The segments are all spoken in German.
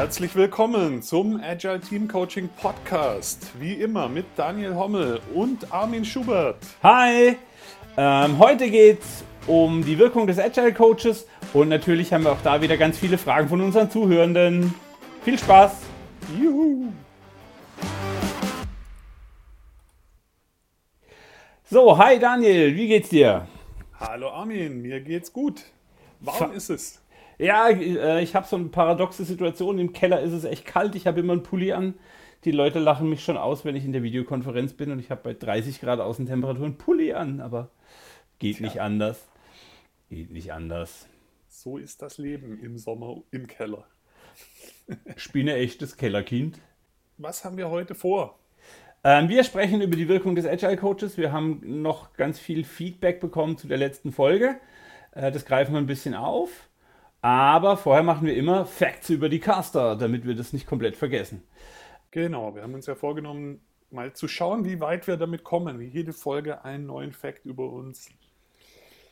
Herzlich willkommen zum Agile Team Coaching Podcast. Wie immer mit Daniel Hommel und Armin Schubert. Hi! Ähm, heute geht es um die Wirkung des Agile Coaches und natürlich haben wir auch da wieder ganz viele Fragen von unseren Zuhörenden. Viel Spaß! Juhu! So, hi Daniel, wie geht's dir? Hallo Armin, mir geht's gut. Warm ist es. Ja, äh, ich habe so eine paradoxe Situation. Im Keller ist es echt kalt. Ich habe immer einen Pulli an. Die Leute lachen mich schon aus, wenn ich in der Videokonferenz bin und ich habe bei 30 Grad Außentemperatur einen Pulli an. Aber geht Tja. nicht anders. Geht nicht anders. So ist das Leben im Sommer im Keller. Ich bin ein echtes Kellerkind. Was haben wir heute vor? Ähm, wir sprechen über die Wirkung des Agile Coaches. Wir haben noch ganz viel Feedback bekommen zu der letzten Folge. Äh, das greifen wir ein bisschen auf. Aber vorher machen wir immer Facts über die Caster, damit wir das nicht komplett vergessen. Genau, wir haben uns ja vorgenommen, mal zu schauen, wie weit wir damit kommen, wie jede Folge einen neuen Fact über uns.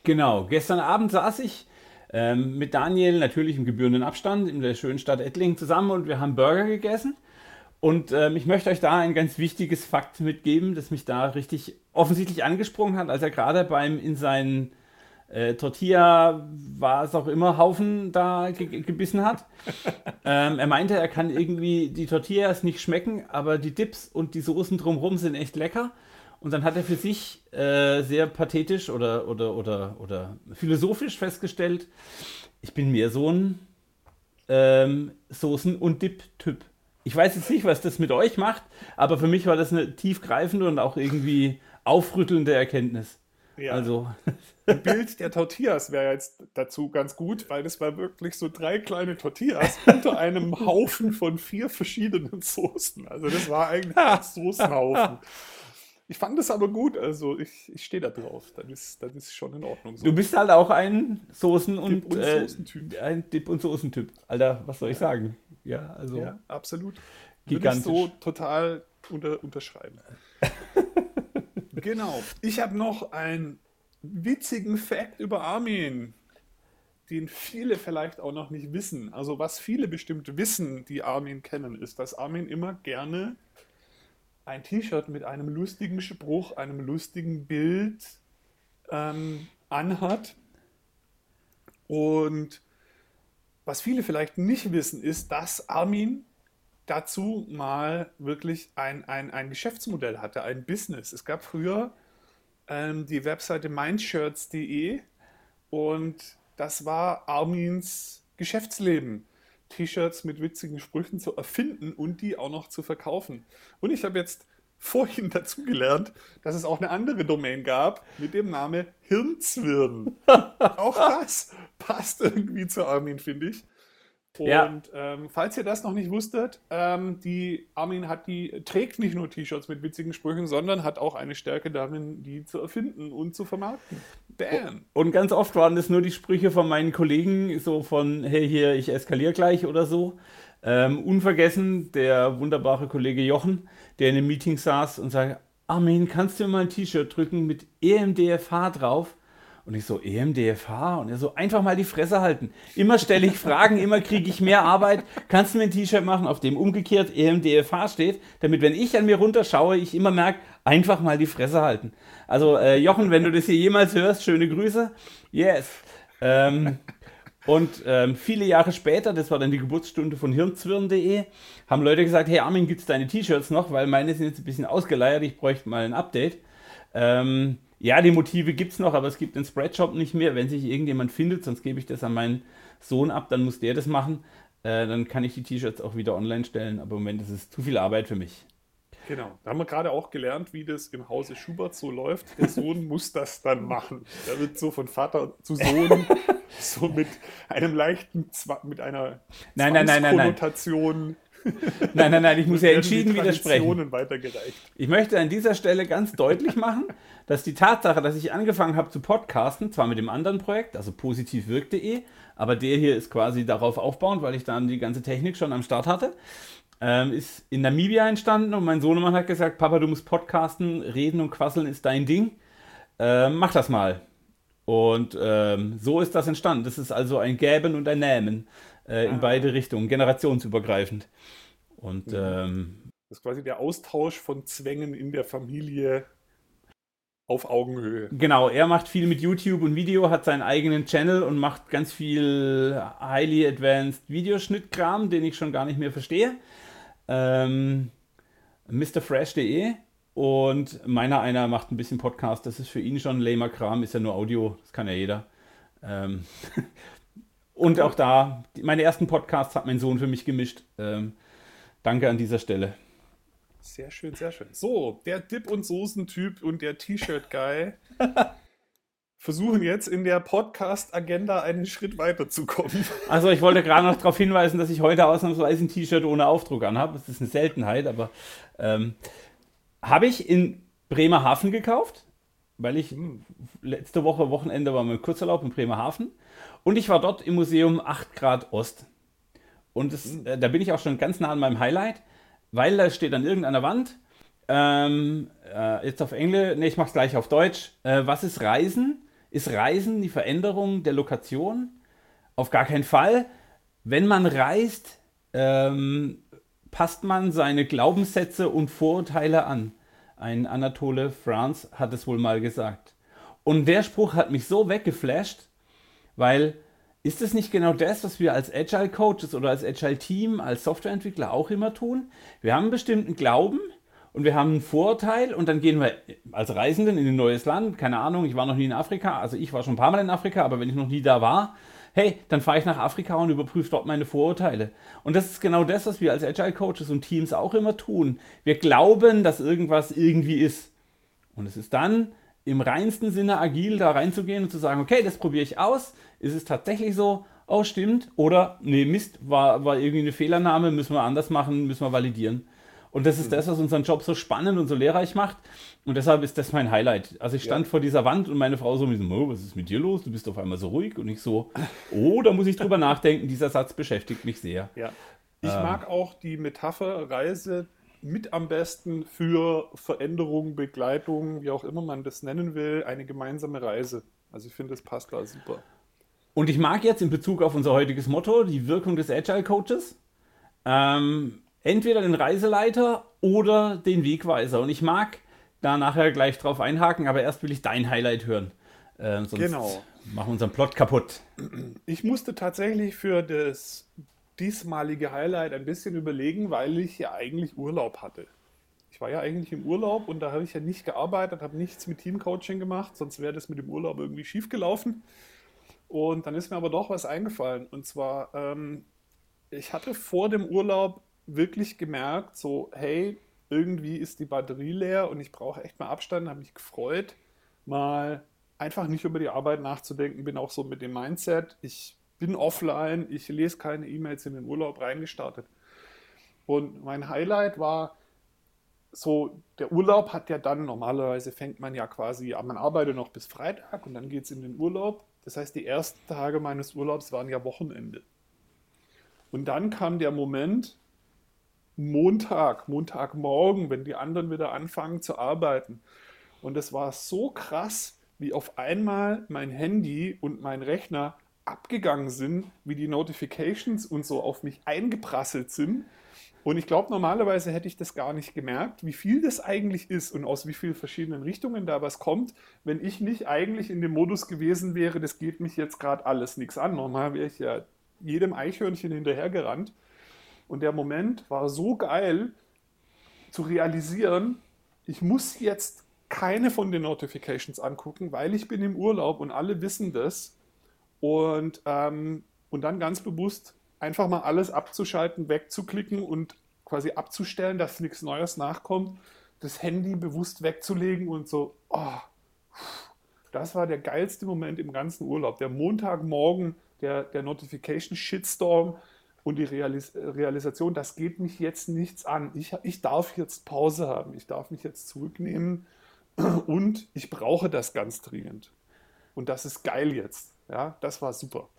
Genau, gestern Abend saß ich ähm, mit Daniel natürlich im gebührenden Abstand in der schönen Stadt Ettlingen zusammen und wir haben Burger gegessen. Und ähm, ich möchte euch da ein ganz wichtiges Fakt mitgeben, das mich da richtig offensichtlich angesprungen hat, als er gerade beim in seinen äh, Tortilla, was auch immer, Haufen da ge gebissen hat. ähm, er meinte, er kann irgendwie die Tortillas nicht schmecken, aber die Dips und die Soßen drumherum sind echt lecker. Und dann hat er für sich äh, sehr pathetisch oder, oder, oder, oder philosophisch festgestellt, ich bin mehr so ein ähm, Soßen- und Dip-Typ. Ich weiß jetzt nicht, was das mit euch macht, aber für mich war das eine tiefgreifende und auch irgendwie aufrüttelnde Erkenntnis. Ja. Also. Ein Bild der Tortillas wäre jetzt dazu ganz gut, weil das war wirklich so drei kleine Tortillas unter einem Haufen von vier verschiedenen Soßen. Also das war eigentlich ein Soßenhaufen. Ich fand das aber gut, also ich, ich stehe da drauf. Das ist, das ist schon in Ordnung. So. Du bist halt auch ein Soßen- und, Dip und äh, Soßentyp. Ein Dip- und Soßentyp. Alter, was soll ich sagen? Ja, also. Ja, absolut. Gigantisch. Würde ich so total unter, unterschreiben. Genau. Ich habe noch einen witzigen Fact über Armin, den viele vielleicht auch noch nicht wissen. Also was viele bestimmt wissen, die Armin kennen, ist, dass Armin immer gerne ein T-Shirt mit einem lustigen Spruch, einem lustigen Bild ähm, anhat. Und was viele vielleicht nicht wissen, ist, dass Armin dazu mal wirklich ein, ein, ein Geschäftsmodell hatte, ein Business. Es gab früher ähm, die Webseite mindshirts.de und das war Armins Geschäftsleben. T-Shirts mit witzigen Sprüchen zu erfinden und die auch noch zu verkaufen. Und ich habe jetzt vorhin dazu gelernt, dass es auch eine andere Domain gab mit dem Namen Hirnzwirn. auch das passt irgendwie zu Armin, finde ich. Und ja. ähm, falls ihr das noch nicht wusstet, ähm, die Armin hat die, trägt nicht nur T-Shirts mit witzigen Sprüchen, sondern hat auch eine Stärke darin, die zu erfinden und zu vermarkten. Bam. Und ganz oft waren das nur die Sprüche von meinen Kollegen, so von, hey, hier, ich eskaliere gleich oder so. Ähm, unvergessen der wunderbare Kollege Jochen, der in einem Meeting saß und sagte, Armin, kannst du mir mal ein T-Shirt drücken mit EMDFH drauf? Und ich so, EMDFH? Und er so, einfach mal die Fresse halten. Immer stelle ich Fragen, immer kriege ich mehr Arbeit. Kannst du mir ein T-Shirt machen, auf dem umgekehrt EMDFH steht, damit, wenn ich an mir runterschaue, ich immer merke, einfach mal die Fresse halten. Also, äh, Jochen, wenn du das hier jemals hörst, schöne Grüße. Yes. Ähm, und ähm, viele Jahre später, das war dann die Geburtsstunde von hirnzwirn.de, haben Leute gesagt, hey Armin, gibt es deine T-Shirts noch? Weil meine sind jetzt ein bisschen ausgeleiert, ich bräuchte mal ein Update. Ähm, ja, die Motive gibt es noch, aber es gibt den Spreadshop nicht mehr. Wenn sich irgendjemand findet, sonst gebe ich das an meinen Sohn ab, dann muss der das machen. Äh, dann kann ich die T-Shirts auch wieder online stellen. Aber im Moment ist es zu viel Arbeit für mich. Genau. Da haben wir gerade auch gelernt, wie das im Hause Schubert so läuft. Der Sohn muss das dann machen. Der wird so von Vater zu Sohn so mit einem leichten, mit einer nein, nein, nein, nein, nein. Nein, nein, nein, ich muss ja entschieden widersprechen. Ich möchte an dieser Stelle ganz deutlich machen, dass die Tatsache, dass ich angefangen habe zu podcasten, zwar mit dem anderen Projekt, also positivwirk.de, aber der hier ist quasi darauf aufbauend, weil ich dann die ganze Technik schon am Start hatte, ähm, ist in Namibia entstanden und mein Sohnemann hat gesagt, Papa, du musst podcasten, reden und quasseln ist dein Ding. Ähm, mach das mal. Und ähm, so ist das entstanden. Das ist also ein Gäben und ein Nähmen. äh, in beide Richtungen, generationsübergreifend. Und Mhm. ähm, Das ist quasi der Austausch von Zwängen in der Familie auf Augenhöhe. Genau, er macht viel mit YouTube und Video, hat seinen eigenen Channel und macht ganz viel highly advanced Videoschnittkram, den ich schon gar nicht mehr verstehe. Ähm, MrFresh.de und meiner einer macht ein bisschen Podcast, das ist für ihn schon lamer Kram, ist ja nur Audio, das kann ja jeder. Ähm, und auch da, meine ersten Podcasts hat mein Sohn für mich gemischt. Ähm, danke an dieser Stelle. Sehr schön, sehr schön. So, der Dip- und Soßen-Typ und der T-Shirt-Guy versuchen jetzt in der Podcast-Agenda einen Schritt weiterzukommen. Also ich wollte gerade noch darauf hinweisen, dass ich heute ausnahmsweise ein T-Shirt ohne Aufdruck anhabe. Das ist eine Seltenheit, aber ähm, habe ich in Bremerhaven gekauft, weil ich letzte Woche, Wochenende war mein Kurzurlaub in Bremerhaven und ich war dort im Museum 8 Grad Ost. Und das, äh, da bin ich auch schon ganz nah an meinem Highlight, weil da steht an irgendeiner Wand, ähm, äh, jetzt auf Englisch, nee, ich mach's gleich auf Deutsch. Äh, was ist Reisen? Ist Reisen die Veränderung der Lokation? Auf gar keinen Fall. Wenn man reist, ähm, passt man seine Glaubenssätze und Vorurteile an. Ein Anatole France hat es wohl mal gesagt. Und der Spruch hat mich so weggeflasht, weil ist es nicht genau das, was wir als Agile Coaches oder als Agile Team, als Softwareentwickler auch immer tun? Wir haben einen bestimmten Glauben und wir haben einen Vorurteil und dann gehen wir als Reisenden in ein neues Land. Keine Ahnung, ich war noch nie in Afrika. Also ich war schon ein paar Mal in Afrika, aber wenn ich noch nie da war, hey, dann fahre ich nach Afrika und überprüfe dort meine Vorurteile. Und das ist genau das, was wir als Agile Coaches und Teams auch immer tun. Wir glauben, dass irgendwas irgendwie ist. Und es ist dann im reinsten Sinne agil da reinzugehen und zu sagen, okay, das probiere ich aus. Ist es tatsächlich so? Oh, stimmt. Oder, nee, Mist, war, war irgendwie eine Fehlernahme, müssen wir anders machen, müssen wir validieren. Und das ist das, was unseren Job so spannend und so lehrreich macht. Und deshalb ist das mein Highlight. Also ich stand vor dieser Wand und meine Frau so mit so, oh, was ist mit dir los? Du bist auf einmal so ruhig. Und ich so, oh, da muss ich drüber nachdenken. Dieser Satz beschäftigt mich sehr. Ja. Ich mag auch die Metapher Reise mit am besten für Veränderung, Begleitung, wie auch immer man das nennen will, eine gemeinsame Reise. Also ich finde, das passt da super. Und ich mag jetzt in Bezug auf unser heutiges Motto, die Wirkung des Agile Coaches, ähm, entweder den Reiseleiter oder den Wegweiser. Und ich mag da nachher gleich drauf einhaken, aber erst will ich dein Highlight hören. Ähm, sonst Genau. machen wir unseren Plot kaputt. Ich musste tatsächlich für das diesmalige Highlight ein bisschen überlegen, weil ich ja eigentlich Urlaub hatte. Ich war ja eigentlich im Urlaub und da habe ich ja nicht gearbeitet, habe nichts mit Teamcoaching gemacht, sonst wäre das mit dem Urlaub irgendwie schief gelaufen. Und dann ist mir aber doch was eingefallen. Und zwar, ähm, ich hatte vor dem Urlaub wirklich gemerkt, so, hey, irgendwie ist die Batterie leer und ich brauche echt mal Abstand, habe mich gefreut, mal einfach nicht über die Arbeit nachzudenken, bin auch so mit dem Mindset, ich bin offline, ich lese keine E-Mails in den Urlaub reingestartet. Und mein Highlight war so, der Urlaub hat ja dann, normalerweise fängt man ja quasi, man arbeitet noch bis Freitag und dann geht es in den Urlaub. Das heißt, die ersten Tage meines Urlaubs waren ja Wochenende. Und dann kam der Moment, Montag, Montagmorgen, wenn die anderen wieder anfangen zu arbeiten. Und es war so krass, wie auf einmal mein Handy und mein Rechner abgegangen sind, wie die Notifications und so auf mich eingeprasselt sind. Und ich glaube, normalerweise hätte ich das gar nicht gemerkt, wie viel das eigentlich ist und aus wie vielen verschiedenen Richtungen da was kommt, wenn ich nicht eigentlich in dem Modus gewesen wäre, das geht mich jetzt gerade alles nichts an. Normal wäre ich ja jedem Eichhörnchen hinterhergerannt. Und der Moment war so geil zu realisieren, ich muss jetzt keine von den Notifications angucken, weil ich bin im Urlaub und alle wissen das. Und, ähm, und dann ganz bewusst einfach mal alles abzuschalten, wegzuklicken und quasi abzustellen, dass nichts Neues nachkommt, das Handy bewusst wegzulegen und so, oh, das war der geilste Moment im ganzen Urlaub. Der Montagmorgen, der, der Notification-Shitstorm und die Realis Realisation, das geht mich jetzt nichts an. Ich, ich darf jetzt Pause haben, ich darf mich jetzt zurücknehmen und ich brauche das ganz dringend. Und das ist geil jetzt. Ja, das war super.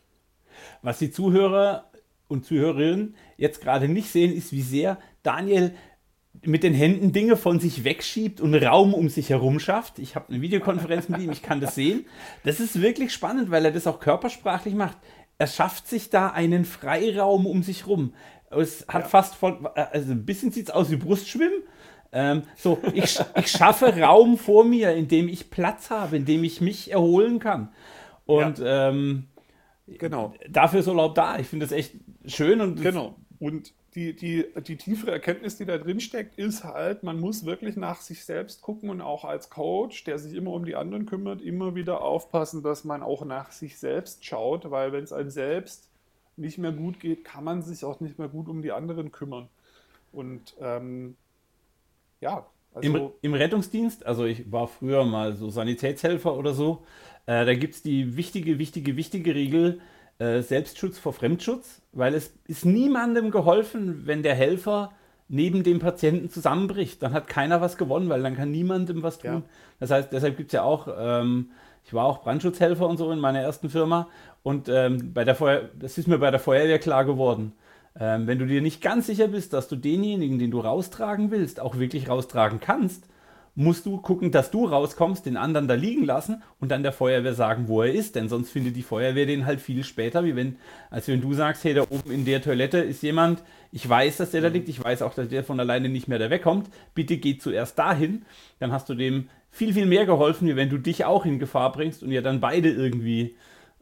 Was die Zuhörer und Zuhörerinnen jetzt gerade nicht sehen, ist, wie sehr Daniel mit den Händen Dinge von sich wegschiebt und Raum um sich herum schafft. Ich habe eine Videokonferenz mit ihm, ich kann das sehen. Das ist wirklich spannend, weil er das auch körpersprachlich macht. er schafft sich da einen Freiraum um sich rum. Es hat Ja. fast von, also ein bisschen sieht es aus wie Brustschwimmen. Ähm, so, ich, ich schaffe Raum vor mir, in dem ich Platz habe, in dem ich mich erholen kann. Und ähm, Genau. dafür ist Urlaub da. Ich finde das echt schön und Genau. Und die, die, die tiefere Erkenntnis, die da drin steckt, ist halt, man muss wirklich nach sich selbst gucken und auch als Coach, der sich immer um die anderen kümmert, immer wieder aufpassen, dass man auch nach sich selbst schaut, weil wenn es einem selbst nicht mehr gut geht, kann man sich auch nicht mehr gut um die anderen kümmern. Und ähm, ja, Im, also Im Rettungsdienst, also ich war früher mal so Sanitätshelfer oder so, äh, da gibt es die wichtige, wichtige, wichtige Regel, äh, Selbstschutz vor Fremdschutz, weil es ist niemandem geholfen, wenn der Helfer neben dem Patienten zusammenbricht. Dann hat keiner was gewonnen, weil dann kann niemandem was tun. Ja. Das heißt, deshalb gibt es ja auch, ähm, ich war auch Brandschutzhelfer und so in meiner ersten Firma und ähm, bei der Feuer, das ist mir bei der Feuerwehr klar geworden. Ähm, wenn du dir nicht ganz sicher bist, dass du denjenigen, den du raustragen willst, auch wirklich raustragen kannst, musst du gucken, dass du rauskommst, den anderen da liegen lassen und dann der Feuerwehr sagen, wo er ist, denn sonst findet die Feuerwehr den halt viel später, wie wenn, als wenn du sagst, hey, da oben in der Toilette ist jemand, ich weiß, dass der da liegt, ich weiß auch, dass der von alleine nicht mehr da wegkommt, bitte geh zuerst dahin, dann hast du dem viel, viel mehr geholfen, wie wenn du dich auch in Gefahr bringst und ihr dann beide irgendwie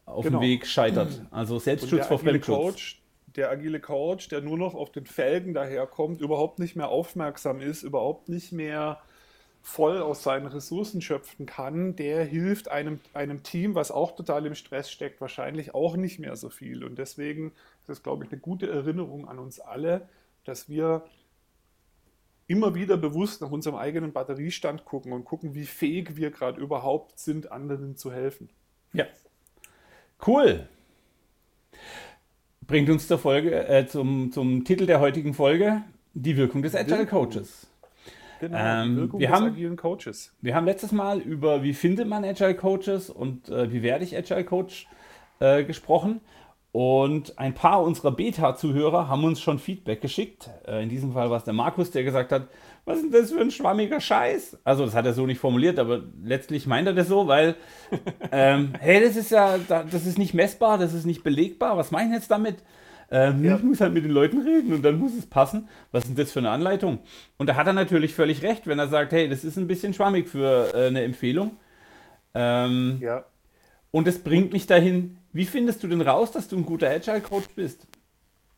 auf Genau. dem Weg scheitert. Also Und Selbstschutz vor Fremdschutz. Der agile Coach, der nur noch auf den Felgen daherkommt, überhaupt nicht mehr aufmerksam ist, überhaupt nicht mehr voll aus seinen Ressourcen schöpfen kann, der hilft einem, einem Team, was auch total im Stress steckt, wahrscheinlich auch nicht mehr so viel. Und deswegen ist es, glaube ich, eine gute Erinnerung an uns alle, dass wir immer wieder bewusst nach unserem eigenen Batteriestand gucken und gucken, wie fähig wir gerade überhaupt sind, anderen zu helfen. Ja. Cool. Bringt uns zur Folge, äh, zum, zum Titel der heutigen Folge, die Wirkung des Agile. Coaches. Genau, Ähm, die Wirkung wir haben- agilen Coaches. Wir haben letztes Mal über, wie findet man Agile Coaches und äh, wie werde ich Agile Coach äh, gesprochen. Und ein paar unserer Beta-Zuhörer haben uns schon Feedback geschickt. Äh, in diesem Fall war es der Markus, der gesagt hat, was ist denn das für ein schwammiger Scheiß? Also das hat er so nicht formuliert, aber letztlich meint er das so, weil, ähm, hey, das ist ja, da- das ist nicht messbar, das ist nicht belegbar. Was meine ich jetzt damit? Ähm, Ja. Ich muss halt mit den Leuten reden und dann muss es passen. Was ist denn das für eine Anleitung? Und da hat er natürlich völlig recht, wenn er sagt, hey, das ist ein bisschen schwammig für äh, eine Empfehlung. Ähm, Ja, und es bringt mich dahin, wie findest du denn raus, dass du ein guter Agile-Coach bist?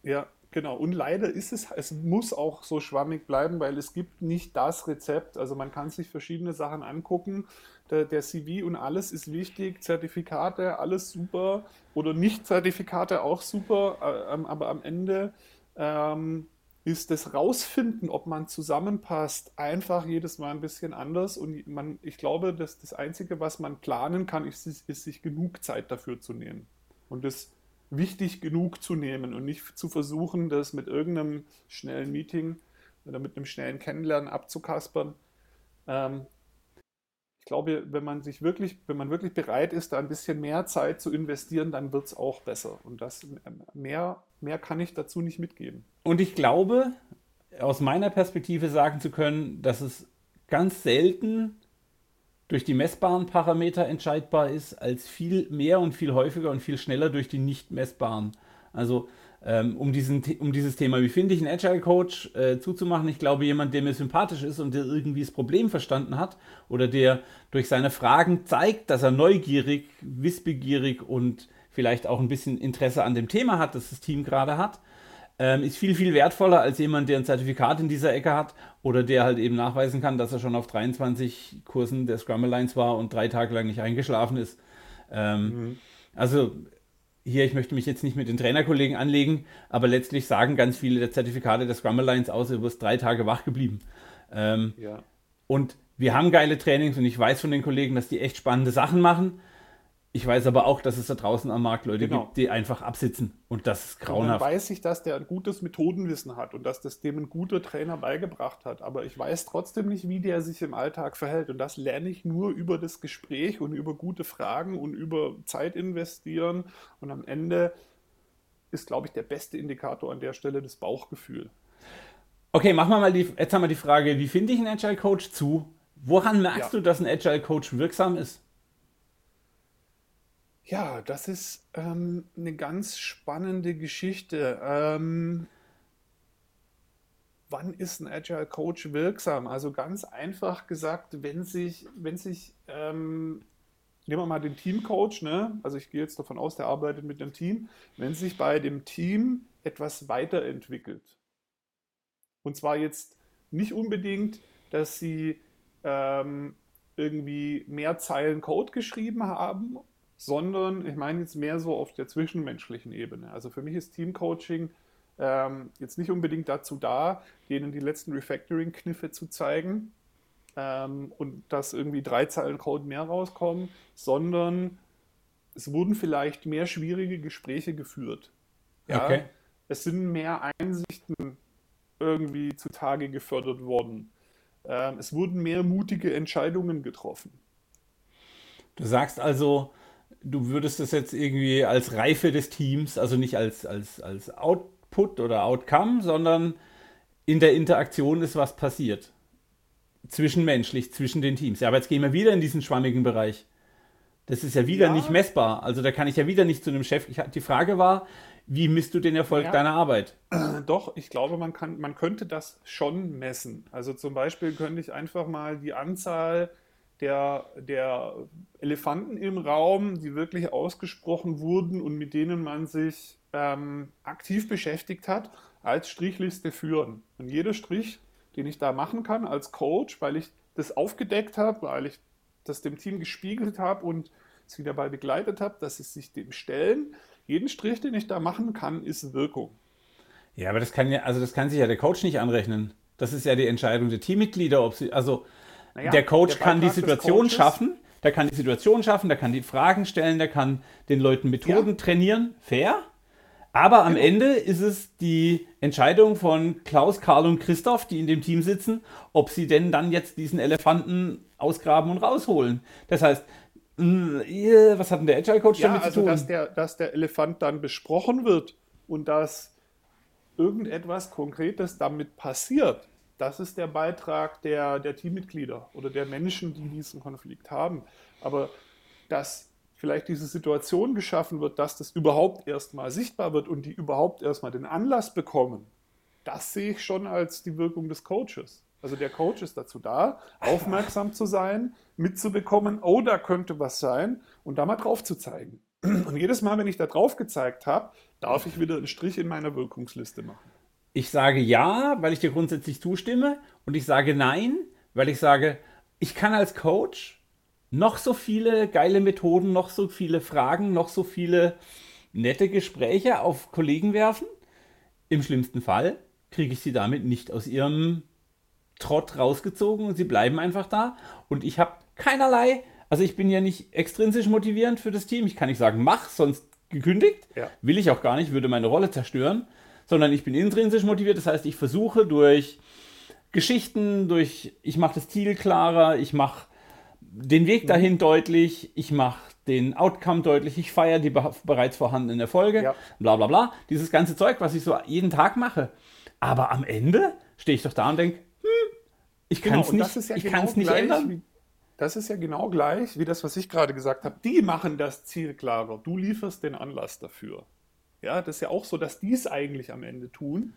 ja, genau. Und leider ist es, es muss auch so schwammig bleiben, weil es gibt nicht das Rezept. Also man kann sich verschiedene Sachen angucken. Der, der CV und alles ist wichtig, Zertifikate, alles super. Oder Nicht-Zertifikate auch super. äh, ähm, Aber am Ende ähm, ist das Rausfinden, ob man zusammenpasst, einfach jedes Mal ein bisschen anders. Und man, ich glaube, dass das Einzige, was man planen kann, ist, ist sich genug Zeit dafür zu nehmen. Und das wichtig genug zu nehmen und nicht zu versuchen, das mit irgendeinem schnellen Meeting oder mit einem schnellen Kennenlernen abzukaspern. Ähm, ich glaube, wenn man sich wirklich, wenn man wirklich bereit ist, da ein bisschen mehr Zeit zu investieren, dann wird es auch besser. Und das ähm, mehr, mehr kann ich dazu nicht mitgeben. Und ich glaube, aus meiner Perspektive sagen zu können, dass es ganz selten durch die messbaren Parameter entscheidbar ist, als viel mehr und viel häufiger und viel schneller durch die nicht messbaren. Also ähm, um, diesen, um dieses Thema, wie finde ich einen Agile Coach äh, zuzumachen, ich glaube, jemand, der mir sympathisch ist und der irgendwie das Problem verstanden hat oder der durch seine Fragen zeigt, dass er neugierig, wissbegierig und vielleicht auch ein bisschen Interesse an dem Thema hat, das das Team gerade hat, ähm, ist viel, viel wertvoller als jemand, der ein Zertifikat in dieser Ecke hat oder der halt eben nachweisen kann, dass er schon auf 23 Kursen der Scrum Alliance war und drei Tage lang nicht eingeschlafen ist. Ähm, Also hier, ich möchte mich jetzt nicht mit den Trainerkollegen anlegen, aber letztlich sagen ganz viele der Zertifikate der Scrum Alliance aus, du wirst drei Tage wach geblieben. Ähm, Ja. und wir haben geile Trainings und ich weiß von den Kollegen, dass die echt spannende Sachen machen. Ich weiß aber auch, dass es da draußen am Markt Leute Genau. gibt, die einfach absitzen. Und das ist Und dann grauenhaft. weiß ich, dass der ein gutes Methodenwissen hat und dass das dem ein guter Trainer beigebracht hat. Aber ich weiß trotzdem nicht, wie der sich im Alltag verhält. Und das lerne ich nur über das Gespräch und über gute Fragen und über Zeit investieren. Und am Ende ist, glaube ich, der beste Indikator an der Stelle das Bauchgefühl. Okay, machen wir mal die, jetzt haben wir die Frage, wie finde ich einen Agile Coach zu? Woran merkst Ja. du, dass ein Agile Coach wirksam ist? Ja, das ist ähm, eine ganz spannende Geschichte. Ähm, wann ist ein Agile Coach wirksam? Also ganz einfach gesagt, wenn sich, wenn sich, ähm, nehmen wir mal den Team Coach, ne? Also ich gehe jetzt davon aus, der arbeitet mit einem Team, wenn sich bei dem Team etwas weiterentwickelt. Und zwar jetzt nicht unbedingt, dass sie ähm, irgendwie mehr Zeilen Code geschrieben haben, sondern ich meine jetzt mehr so auf der zwischenmenschlichen Ebene. Also für mich ist Teamcoaching ähm, jetzt nicht unbedingt dazu da, denen die letzten Refactoring-Kniffe zu zeigen ähm, und dass irgendwie drei Zeilen Code mehr rauskommen, sondern es wurden vielleicht mehr schwierige Gespräche geführt. Ja? Okay. Es sind mehr Einsichten irgendwie zutage gefördert worden. Ähm, es wurden mehr mutige Entscheidungen getroffen. Du sagst also, du würdest das jetzt irgendwie als Reife des Teams, also nicht als, als, als Output oder Outcome, sondern in der Interaktion ist was passiert. Zwischenmenschlich, zwischen den Teams. Ja, aber jetzt gehen wir wieder in diesen schwammigen Bereich. Das ist ja wieder ja. nicht messbar. Also da kann ich ja wieder nicht zu einem Chef. Ich, die Frage war, wie misst du den Erfolg ja. deiner Arbeit? Doch, ich glaube, man, kann, man könnte das schon messen. Also zum Beispiel könnte ich einfach mal die Anzahl der, der Elefanten im Raum, die wirklich ausgesprochen wurden und mit denen man sich ähm, aktiv beschäftigt hat, als Strichliste führen. Und jeder Strich, den ich da machen kann als Coach, weil ich das aufgedeckt habe, weil ich das dem Team gespiegelt habe und sie dabei begleitet habe, dass sie sich dem stellen, jeden Strich, den ich da machen kann, ist Wirkung. Ja, aber das kann ja, also das kann sich ja der Coach nicht anrechnen. Das ist ja die Entscheidung der Teammitglieder, ob sie, also naja, der Coach der kann die Situation schaffen, der kann die Situation schaffen, der kann die Fragen stellen, der kann den Leuten Methoden ja. trainieren, fair. Aber am genau. Ende ist es die Entscheidung von Klaus, Karl und Christoph, die in dem Team sitzen, ob sie denn dann jetzt diesen Elefanten ausgraben und rausholen. Das heißt, was hat denn der Agile Coach ja, damit also, zu tun? Dass der, dass der Elefant dann besprochen wird und dass irgendetwas Konkretes damit passiert. Das ist der Beitrag der, der Teammitglieder oder der Menschen, die diesen Konflikt haben. Aber dass vielleicht diese Situation geschaffen wird, dass das überhaupt erstmal sichtbar wird und die überhaupt erstmal den Anlass bekommen, das sehe ich schon als die Wirkung des Coaches. Also der Coach ist dazu da, aufmerksam zu sein, mitzubekommen, oh, da könnte was sein und da mal drauf zu zeigen. Und jedes Mal, wenn ich da drauf gezeigt habe, darf ich wieder einen Strich in meiner Wirkungsliste machen. Ich sage ja, weil ich dir grundsätzlich zustimme und ich sage nein, weil ich sage, ich kann als Coach noch so viele geile Methoden, noch so viele Fragen, noch so viele nette Gespräche auf Kollegen werfen. Im schlimmsten Fall kriege ich sie damit nicht aus ihrem Trott rausgezogen und sie bleiben einfach da. Und ich habe keinerlei, also ich bin ja nicht extrinsisch motivierend für das Team. Ich kann nicht sagen, mach, sonst gekündigt. Ja. Will ich auch gar nicht, würde meine Rolle zerstören. Sondern ich bin intrinsisch motiviert. Das heißt, ich versuche durch Geschichten, durch, ich mache das Ziel klarer, ich mache den Weg dahin deutlich, ich mache den Outcome deutlich, ich feiere die bereits vorhandenen Erfolge, ja. bla bla bla. Dieses ganze Zeug, was ich so jeden Tag mache. Aber am Ende stehe ich doch da und denke, ich kann es genau, nicht, ja ich genau nicht ändern. Wie, das ist ja genau gleich wie das, was ich gerade gesagt habe. Die machen das Ziel klarer. Du lieferst den Anlass dafür. Ja, das ist ja auch so, dass die es eigentlich am Ende tun.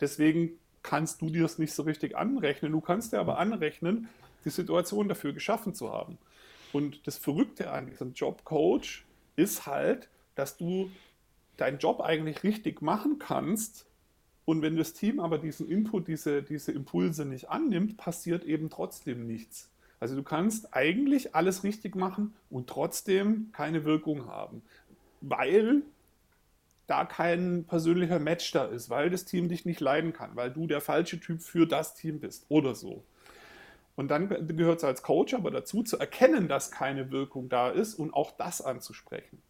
Deswegen kannst du dir es nicht so richtig anrechnen. Du kannst dir aber anrechnen, die Situation dafür geschaffen zu haben. Und das Verrückte an diesem Jobcoach ist halt, dass du deinen Job eigentlich richtig machen kannst, und wenn das Team aber diesen Input, diese, diese Impulse nicht annimmt, passiert eben trotzdem nichts. Also du kannst eigentlich alles richtig machen und trotzdem keine Wirkung haben, weil da kein persönlicher Match da ist, weil das Team dich nicht leiden kann, weil du der falsche Typ für das Team bist oder so. Und dann gehört es als Coach aber dazu, zu erkennen, dass keine Wirkung da ist und auch das anzusprechen.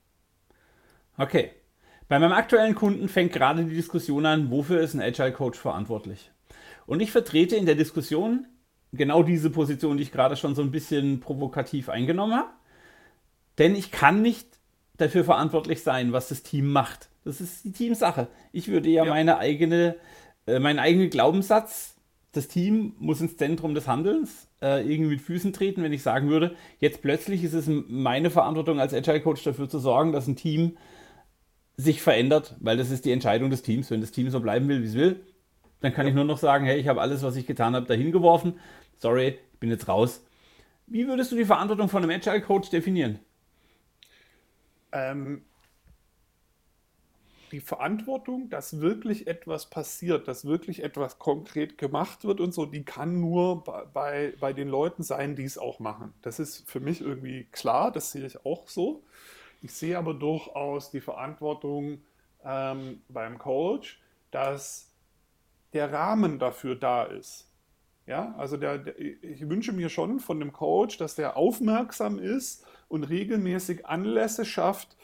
Okay, bei meinem aktuellen Kunden fängt gerade die Diskussion an, wofür ist ein Agile Coach verantwortlich? Und ich vertrete in der Diskussion genau diese Position, die ich gerade schon so ein bisschen provokativ eingenommen habe. Denn ich kann nicht dafür verantwortlich sein, was das Team macht. Das ist die Teamsache. Ich würde ja, ja. meine eigene, äh, meinen eigenen Glaubenssatz das Team muss ins Zentrum des Handelns äh, irgendwie mit Füßen treten, wenn ich sagen würde, jetzt plötzlich ist es meine Verantwortung als Agile Coach dafür zu sorgen, dass ein Team sich verändert, weil das ist die Entscheidung des Teams. Wenn das Team so bleiben will, wie es will, dann kann ja. ich nur noch sagen, hey, ich habe alles, was ich getan habe, dahin geworfen. Sorry, ich bin jetzt raus. Wie würdest du die Verantwortung von einem Agile Coach definieren? Ähm, die Verantwortung, dass wirklich etwas passiert, dass wirklich etwas konkret gemacht wird und so, die kann nur bei, bei den Leuten sein, die es auch machen. Das ist für mich irgendwie klar, das sehe ich auch so. Ich sehe aber durchaus die Verantwortung ähm, beim Coach, dass der Rahmen dafür da ist. Ja, also der, der, ich wünsche mir schon von dem Coach, dass der aufmerksam ist und regelmäßig Anlässe schafft,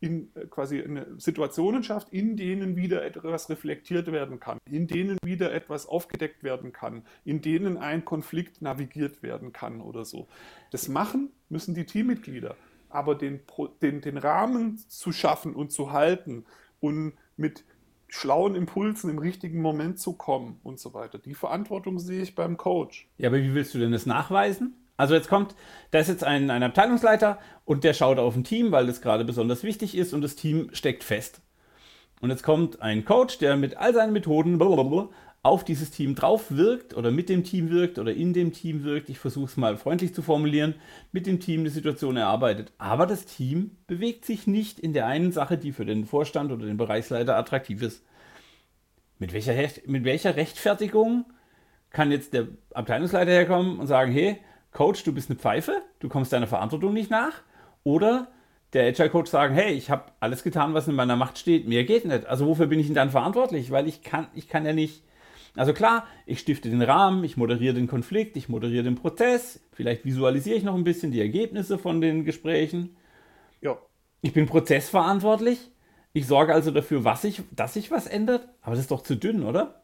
in äh, quasi eine Situationen schafft, in denen wieder etwas reflektiert werden kann, in denen wieder etwas aufgedeckt werden kann, in denen ein Konflikt navigiert werden kann oder so. Das machen müssen die Teammitglieder, aber den, den, den Rahmen zu schaffen und zu halten und mit schlauen Impulsen im richtigen Moment zu kommen und so weiter. Die Verantwortung sehe ich beim Coach. Ja, aber wie willst du denn das nachweisen? Also jetzt kommt, da ist jetzt ein, ein Abteilungsleiter und der schaut auf ein Team, weil das gerade besonders wichtig ist und das Team steckt fest. Und jetzt kommt ein Coach, der mit all seinen Methoden auf dieses Team drauf wirkt oder mit dem Team wirkt oder in dem Team wirkt. Ich versuche es mal freundlich zu formulieren. Mit dem Team die Situation erarbeitet. Aber das Team bewegt sich nicht in der einen Sache, die für den Vorstand oder den Bereichsleiter attraktiv ist. Mit welcher, mit welcher Rechtfertigung kann jetzt der Abteilungsleiter herkommen und sagen, hey, Coach, du bist eine Pfeife, du kommst deiner Verantwortung nicht nach. Oder der Agile Coach sagen, hey, ich habe alles getan, was in meiner Macht steht, mir geht nicht. Also wofür bin ich denn dann verantwortlich? Weil ich kann, ich kann ja nicht. Also klar, ich stifte den Rahmen, ich moderiere den Konflikt, ich moderiere den Prozess, vielleicht visualisiere ich noch ein bisschen die Ergebnisse von den Gesprächen. Ja. Ich bin prozessverantwortlich. Ich sorge also dafür, was ich, dass sich was ändert. Aber das ist doch zu dünn, oder?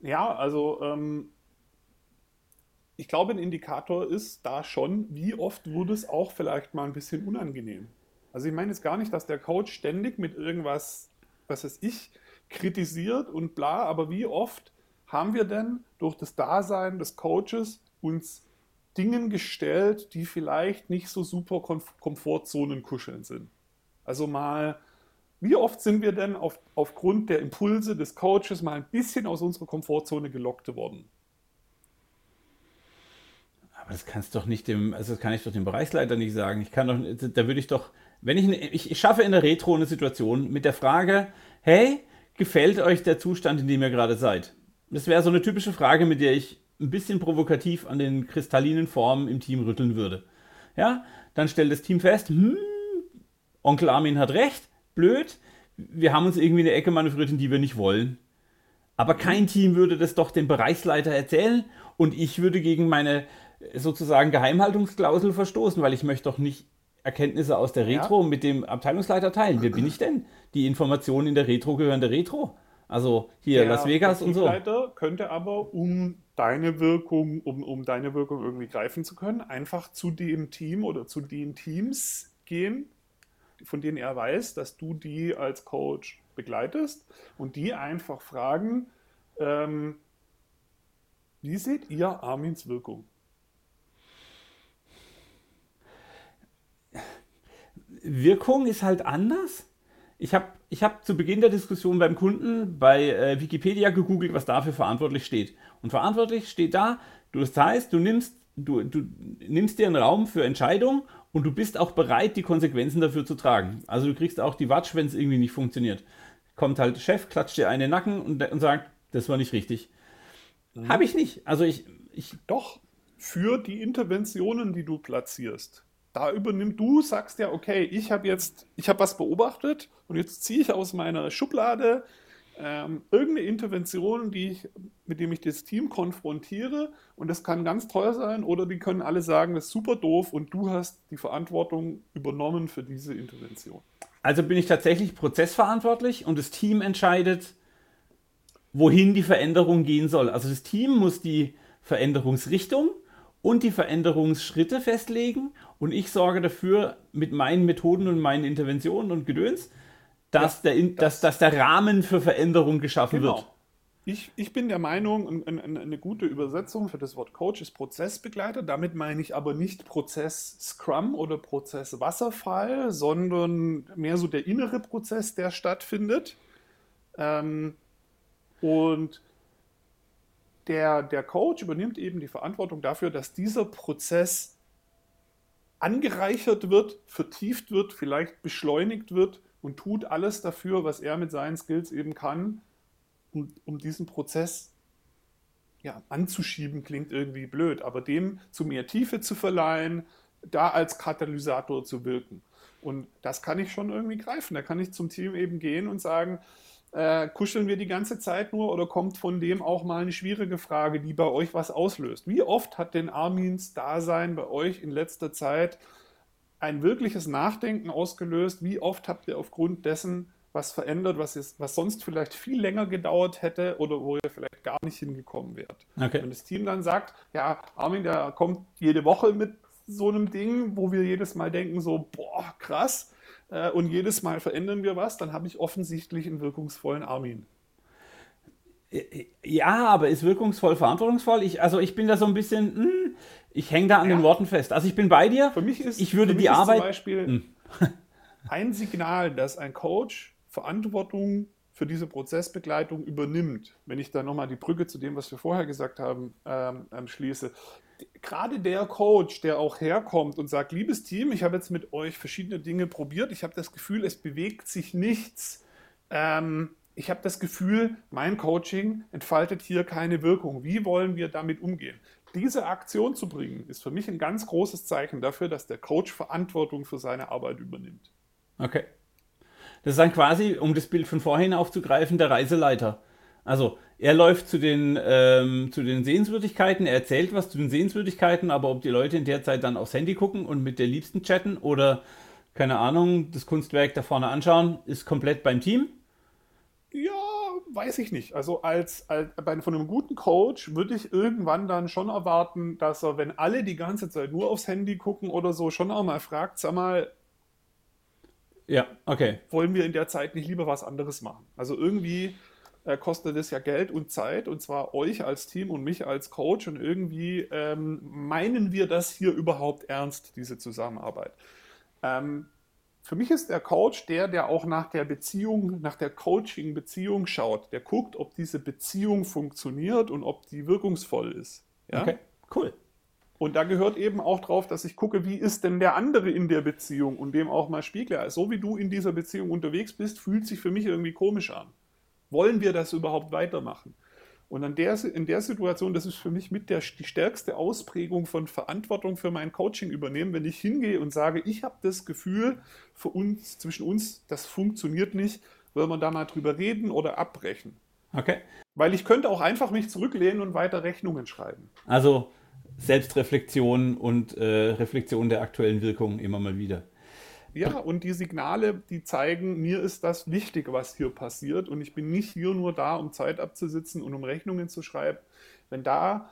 Ja, also ähm, ich glaube, ein Indikator ist da schon, wie oft wurde es auch vielleicht mal ein bisschen unangenehm. Also ich meine jetzt gar nicht, dass der Coach ständig mit irgendwas, was weiß ich, kritisiert und bla, aber wie oft haben wir denn durch das Dasein des Coaches uns Dingen gestellt, die vielleicht nicht so super Komfortzonen kuscheln sind. Also mal, wie oft sind wir denn auf, aufgrund der Impulse des Coaches mal ein bisschen aus unserer Komfortzone gelockt worden? Aber das kannst doch nicht dem, also das kann ich doch dem Bereichsleiter nicht sagen. Ich kann doch, da würde ich doch, wenn ich, ich, ich schaffe in der Retro eine Situation mit der Frage, hey, gefällt euch der Zustand, in dem ihr gerade seid? Das wäre so eine typische Frage, mit der ich ein bisschen provokativ an den kristallinen Formen im Team rütteln würde. Ja, dann stellt das Team fest, hm, Onkel Armin hat recht, blöd, wir haben uns irgendwie in eine Ecke manövriert, in die wir nicht wollen. Aber kein Team würde das doch dem Bereichsleiter erzählen und ich würde gegen meine sozusagen Geheimhaltungsklausel verstoßen, weil ich möchte doch nicht Erkenntnisse aus der Retro ja. mit dem Abteilungsleiter teilen. Wer bin ich denn? Die Informationen in der Retro gehören der Retro. Also hier der Las Vegas und so. Der könnte aber, um deine Wirkung, um, um deine Wirkung irgendwie greifen zu können, einfach zu dem Team oder zu den Teams gehen, von denen er weiß, dass du die als Coach begleitest und die einfach fragen, ähm, wie seht ihr Armins Wirkung? Wirkung ist halt anders. Ich habe ich hab zu Beginn der Diskussion beim Kunden bei äh, Wikipedia gegoogelt, was dafür verantwortlich steht. Und verantwortlich steht da, du, das heißt, du nimmst, du, du nimmst dir einen Raum für Entscheidungen und du bist auch bereit, die Konsequenzen dafür zu tragen. Also du kriegst auch die Watsch, wenn es irgendwie nicht funktioniert. Kommt halt Chef, klatscht dir einen Nacken und, und sagt, das war nicht richtig. Mhm. Habe ich nicht. Also ich, ich. Doch, für die Interventionen, die du platzierst da übernimm du, sagst ja, okay, ich habe jetzt, ich habe was beobachtet und jetzt ziehe ich aus meiner Schublade ähm, irgendeine Intervention, die ich, mit dem ich das Team konfrontiere und das kann ganz teuer sein oder die können alle sagen, das ist super doof und du hast die Verantwortung übernommen für diese Intervention. Also bin ich tatsächlich prozessverantwortlich und das Team entscheidet, wohin die Veränderung gehen soll. Also das Team muss die Veränderungsrichtung und die Veränderungsschritte festlegen und ich sorge dafür mit meinen Methoden und meinen Interventionen und Gedöns, dass, ja, der, das, dass, dass der Rahmen für Veränderung geschaffen genau. wird. Ich, ich bin der Meinung, ein, ein, eine gute Übersetzung für das Wort Coach ist Prozessbegleiter. Damit meine ich aber nicht Prozess Scrum oder Prozess Wasserfall, sondern mehr so der innere Prozess, der stattfindet. Ähm, und der, der Coach übernimmt eben die Verantwortung dafür, dass dieser Prozess angereichert wird, vertieft wird, vielleicht beschleunigt wird und tut alles dafür, was er mit seinen Skills eben kann, um, um diesen Prozess ja, anzuschieben, klingt irgendwie blöd, aber dem zu mehr Tiefe zu verleihen, da als Katalysator zu wirken. Und das kann ich schon irgendwie greifen. Da kann ich zum Team eben gehen und sagen, äh, kuscheln wir die ganze Zeit nur oder kommt von dem auch mal eine schwierige Frage, die bei euch was auslöst? Wie oft hat denn Armins Dasein bei euch in letzter Zeit ein wirkliches Nachdenken ausgelöst? Wie oft habt ihr aufgrund dessen was verändert, was, ist, was sonst vielleicht viel länger gedauert hätte oder wo ihr vielleicht gar nicht hingekommen wärt. Okay. Wenn das Team dann sagt, ja, Armin, der kommt jede Woche mit so einem Ding, wo wir jedes Mal denken, so, boah, krass, äh, und jedes Mal verändern wir was, dann habe ich offensichtlich einen wirkungsvollen Armin. Ja, aber ist wirkungsvoll verantwortungsvoll? Ich, also ich bin da so ein bisschen, mh, hm, ich hänge da an ja. den Worten fest. Also ich bin bei dir. Für mich ist, ich würde die Arbeit. Zum Beispiel hm. ein Signal, dass ein Coach Verantwortung für diese Prozessbegleitung übernimmt, wenn ich da nochmal die Brücke zu dem, was wir vorher gesagt haben, ähm, ähm, schließe. Gerade der Coach, der auch herkommt und sagt, liebes Team, ich habe jetzt mit euch verschiedene Dinge probiert, ich habe das Gefühl, es bewegt sich nichts. Ähm, ich habe das Gefühl, mein Coaching entfaltet hier keine Wirkung. Wie wollen wir damit umgehen? Diese Aktion zu bringen, ist für mich ein ganz großes Zeichen dafür, dass der Coach Verantwortung für seine Arbeit übernimmt. Okay. Das ist dann quasi, um das Bild von vorhin aufzugreifen, der Reiseleiter. Also er läuft zu den, ähm, zu den Sehenswürdigkeiten, er erzählt was zu den Sehenswürdigkeiten, aber ob die Leute in der Zeit dann aufs Handy gucken und mit der Liebsten chatten oder, keine Ahnung, das Kunstwerk da vorne anschauen, ist komplett beim Team? Ja, weiß ich nicht. Also als, als von einem guten Coach würde ich irgendwann dann schon erwarten, dass er, wenn alle die ganze Zeit nur aufs Handy gucken oder so, schon auch mal fragt, sag mal, ja, okay. Wollen wir in der Zeit nicht lieber was anderes machen? Also irgendwie äh, kostet es ja Geld und Zeit, und zwar euch als Team und mich als Coach. Und irgendwie ähm, meinen wir das hier überhaupt ernst, diese Zusammenarbeit. Ähm, für mich ist der Coach der, der auch nach der Beziehung, nach der Coaching-Beziehung schaut. Der guckt, ob diese Beziehung funktioniert und ob die wirkungsvoll ist. Ja? Okay, cool. Und da gehört eben auch drauf, dass ich gucke, wie ist denn der andere in der Beziehung und dem auch mal spiegle. Also, so wie du in dieser Beziehung unterwegs bist, fühlt sich für mich irgendwie komisch an. Wollen wir das überhaupt weitermachen? Und an der, in der Situation, das ist für mich mit der, die stärkste Ausprägung von Verantwortung für mein Coaching übernehmen, wenn ich hingehe und sage, ich habe das Gefühl, für uns, zwischen uns, das funktioniert nicht, wollen wir da mal drüber reden oder abbrechen. Okay. Weil ich könnte auch einfach mich zurücklehnen und weiter Rechnungen schreiben. Also Selbstreflexion und äh, Reflexion der aktuellen Wirkung immer mal wieder. Ja, und die Signale, die zeigen, mir ist das wichtig, was hier passiert. Und ich bin nicht hier nur da, um Zeit abzusitzen und um Rechnungen zu schreiben. Wenn da,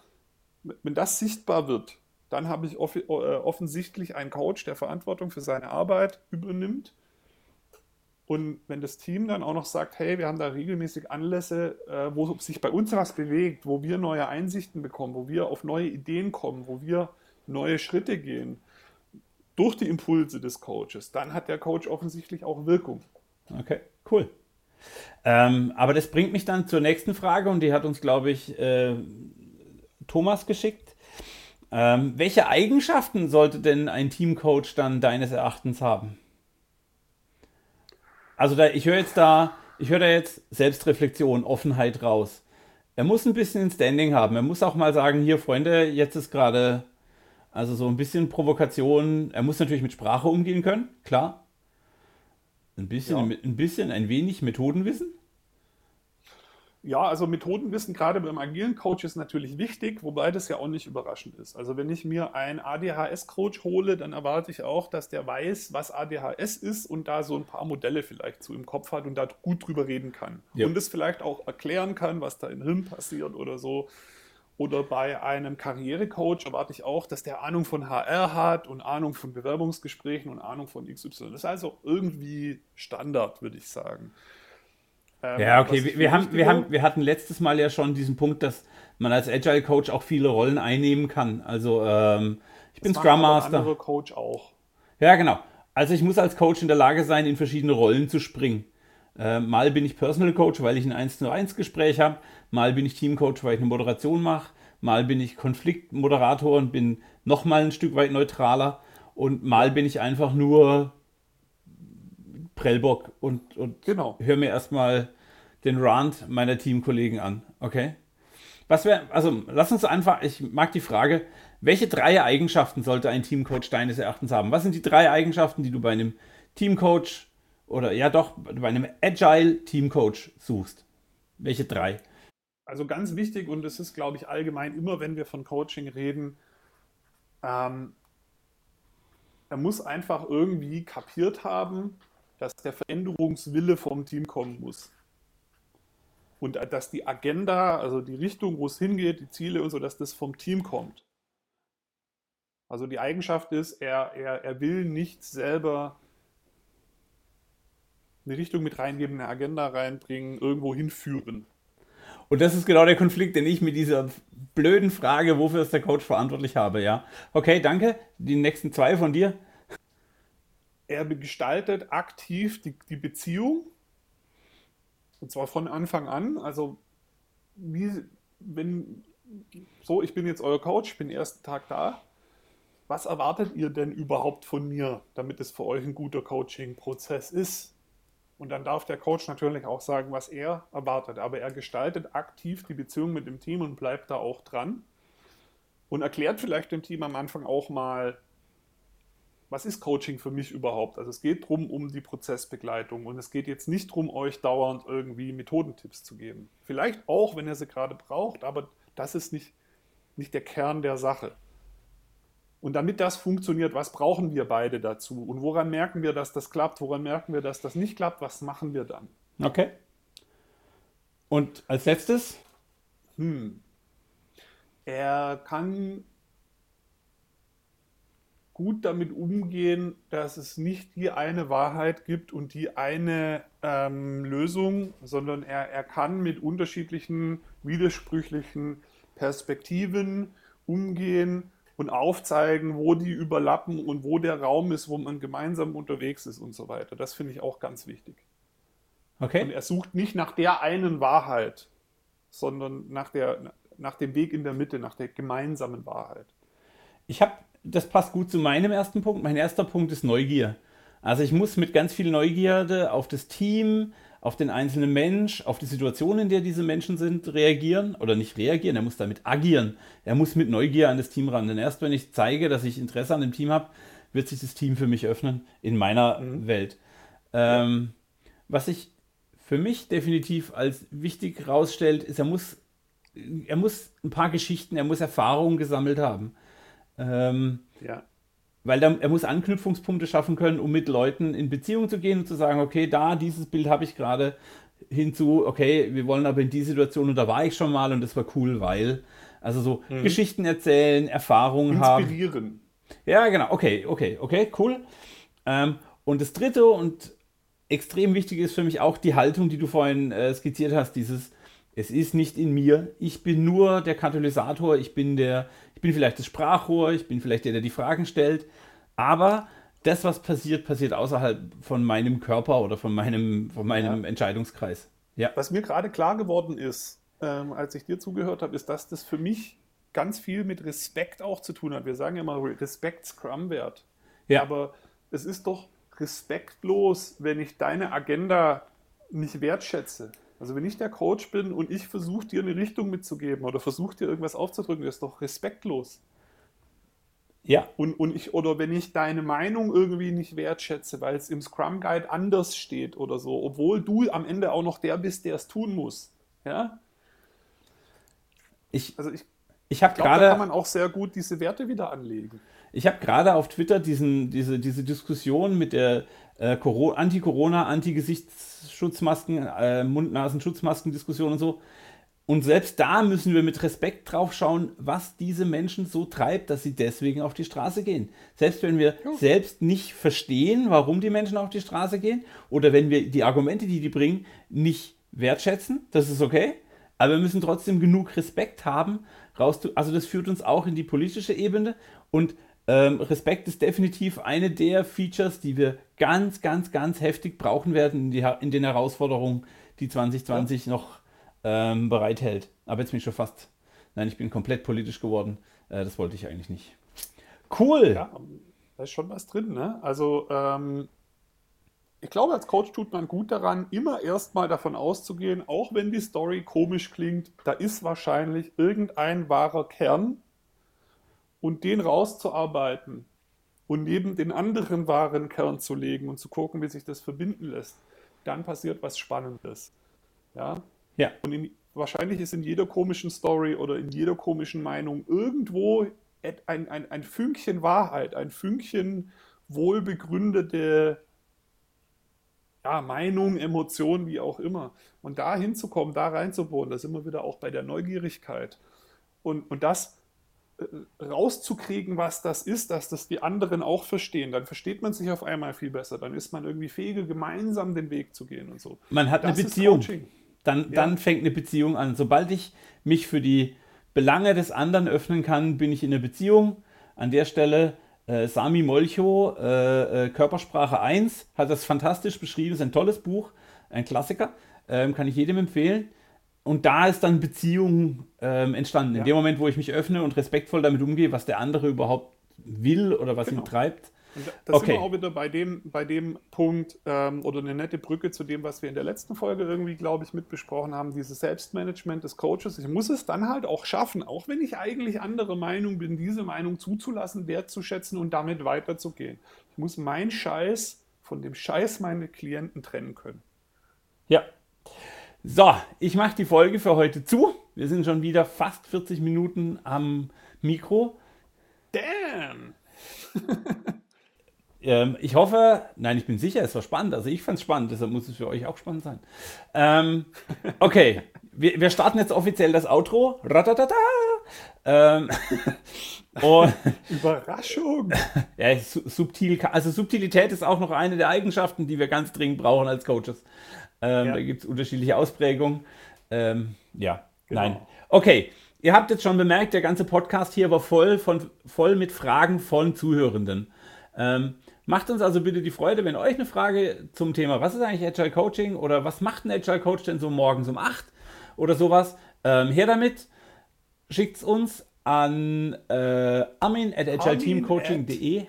wenn das sichtbar wird, dann habe ich äh, offensichtlich einen Coach, der Verantwortung für seine Arbeit übernimmt und wenn das Team dann auch noch sagt, hey, wir haben da regelmäßig Anlässe, äh, wo sich bei uns was bewegt, wo wir neue Einsichten bekommen, wo wir auf neue Ideen kommen, wo wir neue Schritte gehen, durch die Impulse des Coaches, dann hat der Coach offensichtlich auch Wirkung. Okay, cool. Ähm, aber das bringt mich dann zur nächsten Frage und die hat uns, glaube ich, äh, Thomas geschickt. Ähm, welche Eigenschaften sollte denn ein Teamcoach dann deines Erachtens haben? Also da, ich höre jetzt da, ich höre da jetzt Selbstreflexion, Offenheit raus. Er muss ein bisschen ein Standing haben. Er muss auch mal sagen, hier Freunde, jetzt ist gerade, also so ein bisschen Provokation. Er muss natürlich mit Sprache umgehen können, klar. Ein bisschen, ja. ein bisschen, ein wenig Methodenwissen. Ja, also Methodenwissen gerade beim agilen Coach ist natürlich wichtig, wobei das ja auch nicht überraschend ist. Also wenn ich mir einen ADHS-Coach hole, dann erwarte ich auch, dass der weiß, was ADHS ist und da so ein paar Modelle vielleicht zu im Kopf hat und da gut drüber reden kann. Ja. Und es vielleicht auch erklären kann, was da im Hirn passiert oder so. Oder bei einem Karrierecoach erwarte ich auch, dass der Ahnung von HR hat und Ahnung von Bewerbungsgesprächen und Ahnung von XY. Das ist also irgendwie Standard, würde ich sagen. Ähm, ja, okay, wir, wir, haben, wir, haben, wir hatten letztes Mal ja schon diesen Punkt, dass man als Agile Coach auch viele Rollen einnehmen kann. Also ähm, ich bin Scrum Master. andere Coach auch. Ja, genau. Also ich muss als Coach in der Lage sein, in verschiedene Rollen zu springen. Äh, mal bin ich Personal Coach, weil ich ein 1 zu 1 Gespräch habe. Mal bin ich Team Coach, weil ich eine Moderation mache. Mal bin ich Konfliktmoderator und bin noch mal ein Stück weit neutraler. Und mal bin ich einfach nur Prellbock und, und genau. höre mir erstmal den Rant meiner Teamkollegen an. Okay? Was wäre, also lass uns einfach, ich mag die Frage, welche drei Eigenschaften sollte ein Teamcoach deines Erachtens haben? Was sind die drei Eigenschaften, die du bei einem Teamcoach oder ja doch bei einem Agile Teamcoach suchst? Welche drei? Also ganz wichtig und es ist, glaube ich, allgemein immer, wenn wir von Coaching reden, ähm, er muss einfach irgendwie kapiert haben, dass der Veränderungswille vom Team kommen muss. Und dass die Agenda, also die Richtung, wo es hingeht, die Ziele und so, dass das vom Team kommt. Also die Eigenschaft ist, er, er, er will nicht selber eine Richtung mit reingeben, eine Agenda reinbringen, irgendwo hinführen. Und das ist genau der Konflikt, den ich mit dieser blöden Frage, wofür ist der Coach verantwortlich habe, ja. Okay, danke. Die nächsten zwei von dir. Er gestaltet aktiv die, die Beziehung. Und zwar von Anfang an. Also, wie, wenn, so, ich bin jetzt euer Coach, ich bin den ersten Tag da was erwartet ihr denn überhaupt von mir, damit es für euch ein guter Coaching-Prozess ist? Und dann darf der Coach natürlich auch sagen, was er erwartet. Aber er gestaltet aktiv die Beziehung mit dem Team und bleibt da auch dran. Und erklärt vielleicht dem Team am Anfang auch mal, was ist Coaching für mich überhaupt? Also es geht darum, um die Prozessbegleitung. Und es geht jetzt nicht darum, euch dauernd irgendwie Methodentipps zu geben. Vielleicht auch, wenn ihr sie gerade braucht, aber das ist nicht, nicht der Kern der Sache. Und damit das funktioniert, was brauchen wir beide dazu? Und woran merken wir, dass das klappt? Woran merken wir, dass das nicht klappt? Was machen wir dann? Okay. Und als letztes? Hm. Er kann gut damit umgehen, dass es nicht die eine Wahrheit gibt und die eine ähm, Lösung, sondern er, er kann mit unterschiedlichen, widersprüchlichen Perspektiven umgehen und aufzeigen, wo die überlappen und wo der Raum ist, wo man gemeinsam unterwegs ist und so weiter. Das finde ich auch ganz wichtig. Okay. Und er sucht nicht nach der einen Wahrheit, sondern nach, der, nach dem Weg in der Mitte, nach der gemeinsamen Wahrheit. Ich habe, das passt gut zu meinem ersten Punkt. Mein erster Punkt ist Neugier. Also ich muss mit ganz viel Neugierde auf das Team, auf den einzelnen Mensch, auf die Situation, in der diese Menschen sind, reagieren oder nicht reagieren, er muss damit agieren. Er muss mit Neugier an das Team ran. Denn erst wenn ich zeige, dass ich Interesse an dem Team habe, wird sich das Team für mich öffnen in meiner mhm. Welt. Ähm, was sich für mich definitiv als wichtig herausstellt, ist, er muss, er muss ein paar Geschichten, er muss Erfahrungen gesammelt haben. Ähm, ja weil er, er muss Anknüpfungspunkte schaffen können, um mit Leuten in Beziehung zu gehen und zu sagen, okay, da, dieses Bild habe ich gerade hinzu, okay, wir wollen aber in die Situation und da war ich schon mal und das war cool, weil, also so mhm. Geschichten erzählen, Erfahrungen Inspirieren. haben. Inspirieren. Ja, genau, okay, okay, okay, cool. Ähm, und das dritte und extrem wichtig ist für mich auch die Haltung, die du vorhin äh, skizziert hast, dieses, es ist nicht in mir, ich bin nur der Katalysator, ich bin der, ich bin vielleicht das Sprachrohr, ich bin vielleicht der, der die Fragen stellt, aber das, was passiert, passiert außerhalb von meinem Körper oder von meinem, von meinem ja. Entscheidungskreis. Ja. Was mir gerade klar geworden ist, ähm, als ich dir zugehört habe, ist, dass das für mich ganz viel mit Respekt auch zu tun hat. Wir sagen ja immer Respekt Scrum-Wert. Ja. Aber es ist doch respektlos, wenn ich deine Agenda nicht wertschätze. Also wenn ich der Coach bin und ich versuche dir eine Richtung mitzugeben oder versuche dir irgendwas aufzudrücken, das ist doch respektlos. Ja. Und, und ich, oder wenn ich deine Meinung irgendwie nicht wertschätze, weil es im Scrum Guide anders steht oder so, obwohl du am Ende auch noch der bist, der es tun muss. Ja. Ich, also ich, ich habe gerade. Da kann man auch sehr gut diese Werte wieder anlegen. Ich habe gerade auf Twitter diesen, diese, diese Diskussion mit der äh, Anti-Corona, Anti-Gesichtsschutzmasken, äh, Mund-Nasen-Schutzmasken-Diskussion und so. Und selbst da müssen wir mit Respekt drauf schauen, was diese Menschen so treibt, dass sie deswegen auf die Straße gehen. Selbst wenn wir ja. selbst nicht verstehen, warum die Menschen auf die Straße gehen, oder wenn wir die Argumente, die die bringen, nicht wertschätzen, das ist okay, aber wir müssen trotzdem genug Respekt haben, raus also das führt uns auch in die politische Ebene und ähm, Respekt ist definitiv eine der Features, die wir ganz, ganz, ganz heftig brauchen werden in, die, in den Herausforderungen, die 2020 ja. noch ähm, bereithält. Aber jetzt bin ich schon fast, nein, ich bin komplett politisch geworden. Äh, das wollte ich eigentlich nicht. Cool. Ja, da ist schon was drin, ne? Also, ähm, ich glaube, als Coach tut man gut daran, immer erstmal davon auszugehen, auch wenn die Story komisch klingt, da ist wahrscheinlich irgendein wahrer Kern und den rauszuarbeiten und neben den anderen wahren Kern zu legen und zu gucken, wie sich das verbinden lässt, dann passiert was Spannendes. Ja. ja. Und in, wahrscheinlich ist in jeder komischen Story oder in jeder komischen Meinung irgendwo ein, ein, ein Fünkchen Wahrheit, ein Fünkchen wohlbegründete ja, Meinung, Emotion, wie auch immer. Und da hinzukommen, da reinzubohren, da sind wir wieder auch bei der Neugierigkeit. Und, und das rauszukriegen, was das ist, dass das die anderen auch verstehen, dann versteht man sich auf einmal viel besser. Dann ist man irgendwie fähig, gemeinsam den Weg zu gehen und so. Man hat das eine Beziehung. Dann, ja. dann fängt eine Beziehung an. Sobald ich mich für die Belange des anderen öffnen kann, bin ich in einer Beziehung. An der Stelle äh, Sami Molcho, äh, äh, Körpersprache 1, hat das fantastisch beschrieben. Ist ein tolles Buch, ein Klassiker. Ähm, kann ich jedem empfehlen. Und da ist dann Beziehung ähm, entstanden. Ja. In dem Moment, wo ich mich öffne und respektvoll damit umgehe, was der andere überhaupt will oder was genau. ihn treibt. Und das okay. sind wir auch wieder bei dem, bei dem Punkt ähm, oder eine nette Brücke zu dem, was wir in der letzten Folge irgendwie, glaube ich, mitbesprochen haben, dieses Selbstmanagement des Coaches. Ich muss es dann halt auch schaffen, auch wenn ich eigentlich andere Meinung bin, diese Meinung zuzulassen, wertzuschätzen und damit weiterzugehen. Ich muss meinen Scheiß von dem Scheiß meiner Klienten trennen können. Ja. So, ich mache die Folge für heute zu. Wir sind schon wieder fast 40 Minuten am Mikro. Damn! Ähm, ich hoffe, nein, ich bin sicher, es war spannend. Also ich fand es spannend, deshalb muss es für euch auch spannend sein. Ähm, okay, wir, wir, starten jetzt offiziell das Outro. Ratatata. Ähm, Überraschung! ja, subtil, also Subtilität ist auch noch eine der Eigenschaften, die wir ganz dringend brauchen als Coaches. Ähm, ja. Da gibt es unterschiedliche Ausprägungen. Ähm, ja, genau. nein. Okay, ihr habt jetzt schon bemerkt, der ganze Podcast hier war voll, von, voll mit Fragen von Zuhörenden. Ähm, Macht uns also bitte die Freude, wenn euch eine Frage zum Thema, was ist eigentlich Agile Coaching oder was macht ein Agile Coach denn so morgens um 8 oder sowas, ähm, her damit. Schickt es uns an äh, amin at agileteamcoaching.de.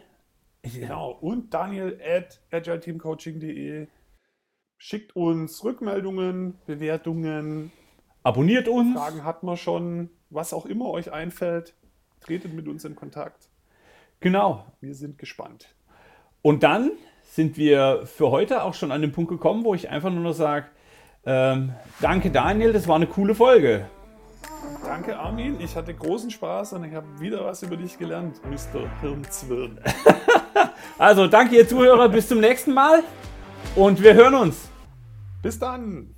Genau, und Daniel at agileteamcoaching.de. Schickt uns Rückmeldungen, Bewertungen. Abonniert uns. Fragen hat man schon. Was auch immer euch einfällt, tretet mit uns in Kontakt. Genau. Wir sind gespannt. Und dann sind wir für heute auch schon an den Punkt gekommen, wo ich einfach nur noch sage, ähm, danke Daniel, das war eine coole Folge. Danke Armin, ich hatte großen Spaß und ich habe wieder was über dich gelernt, Mr. Hirnzwirn. also danke ihr Zuhörer, bis zum nächsten Mal und wir hören uns. Bis dann.